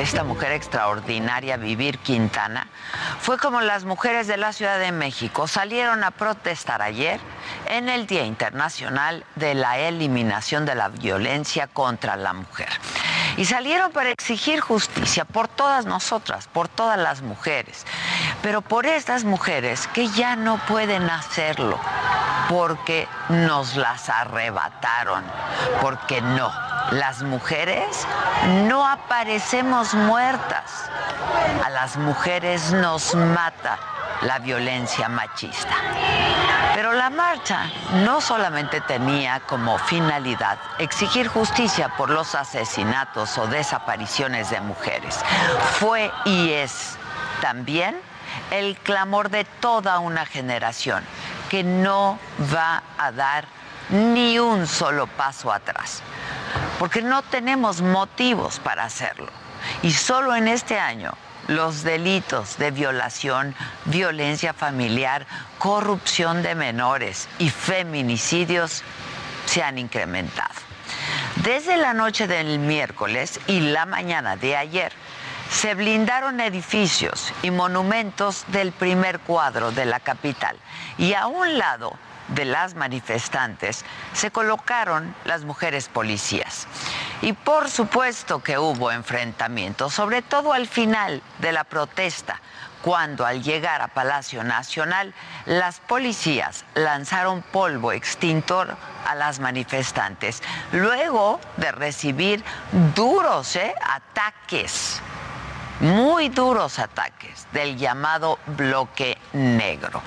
esta mujer extraordinaria, Vivir Quintana, fue como las mujeres de la Ciudad de México salieron a protestar ayer en el Día Internacional de la Eliminación de la Violencia contra la Mujer. Y salieron para exigir justicia por todas nosotras, por todas las mujeres, pero por estas mujeres que ya no pueden hacerlo, porque nos las arrebataron, porque no las mujeres no aparecemos muertas. A las mujeres nos mata la violencia machista. Pero la marcha no solamente tenía como finalidad exigir justicia por los asesinatos o desapariciones de mujeres, fue y es también el clamor de toda una generación que no va a dar ni un solo paso atrás porque no tenemos motivos para hacerlo. Y solo en este año los delitos de violación, violencia familiar, corrupción de menores y feminicidios se han incrementado. Desde la noche del miércoles y la mañana de ayer, se blindaron edificios y monumentos del primer cuadro de la capital. Y a un lado de las manifestantes se colocaron las mujeres policías. Y por supuesto que hubo enfrentamientos, sobre todo al final de la protesta, cuando al llegar a Palacio Nacional las policías lanzaron polvo extintor a las manifestantes, luego de recibir duros ¿eh? ataques, muy duros ataques del llamado bloque negro.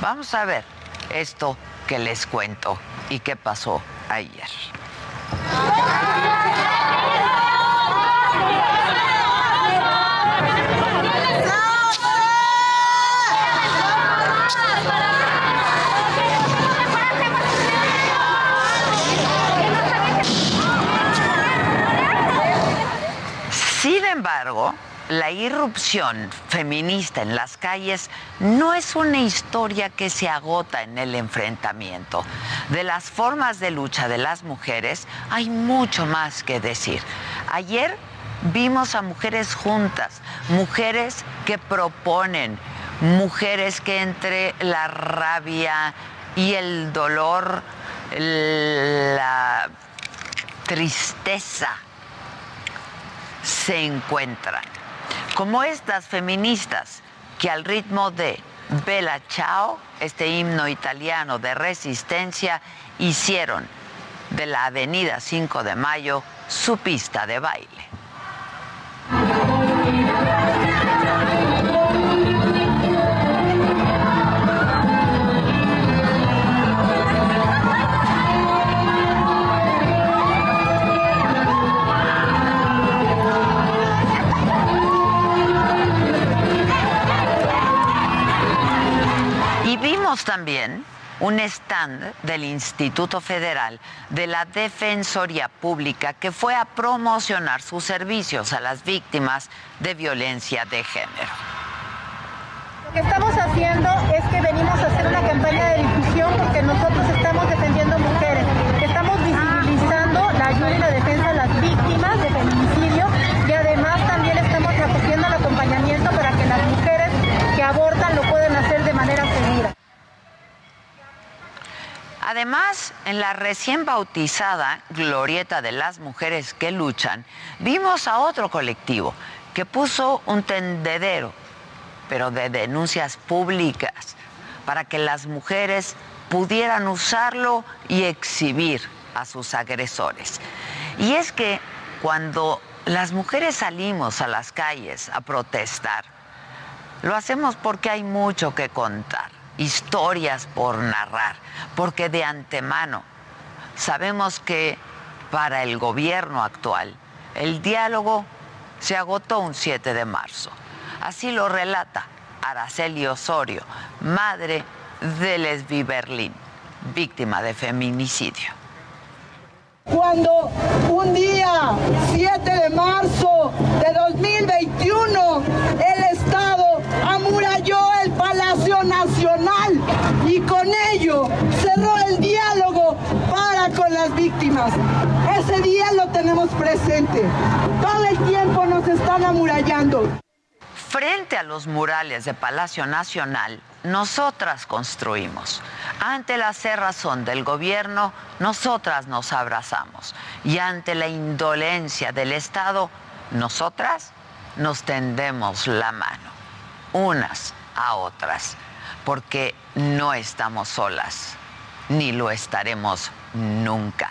Vamos a ver esto que les cuento y qué pasó ayer. Sin embargo, la irrupción feminista en las calles no es una historia que se agota en el enfrentamiento. De las formas de lucha de las mujeres hay mucho más que decir. Ayer vimos a mujeres juntas, mujeres que proponen, mujeres que entre la rabia y el dolor, la tristeza, se encuentran como estas feministas que al ritmo de Bella Ciao, este himno italiano de resistencia, hicieron de la Avenida 5 de Mayo su pista de baile. También un stand del Instituto Federal de la Defensoría Pública que fue a promocionar sus servicios a las víctimas de violencia de género. Además, en la recién bautizada Glorieta de las Mujeres que Luchan, vimos a otro colectivo que puso un tendedero, pero de denuncias públicas, para que las mujeres pudieran usarlo y exhibir a sus agresores. Y es que cuando las mujeres salimos a las calles a protestar, lo hacemos porque hay mucho que contar, historias por narrar, porque de antemano sabemos que para el gobierno actual el diálogo se agotó un 7 de marzo. Así lo relata Araceli Osorio, madre de Lesbi Berlín, víctima de feminicidio. Cuando un día, 7 de 2021, el Estado amuralló el Palacio Nacional y con ello cerró el diálogo para con las víctimas. Lo tenemos presente. Todo el tiempo nos están amurallando. Frente a los murales de Palacio Nacional, nosotras construimos. Ante la cerrazón del gobierno, nosotras nos abrazamos. Y ante la indolencia del Estado, nosotras nos tendemos la mano, unas a otras, porque no estamos solas, ni lo estaremos nunca.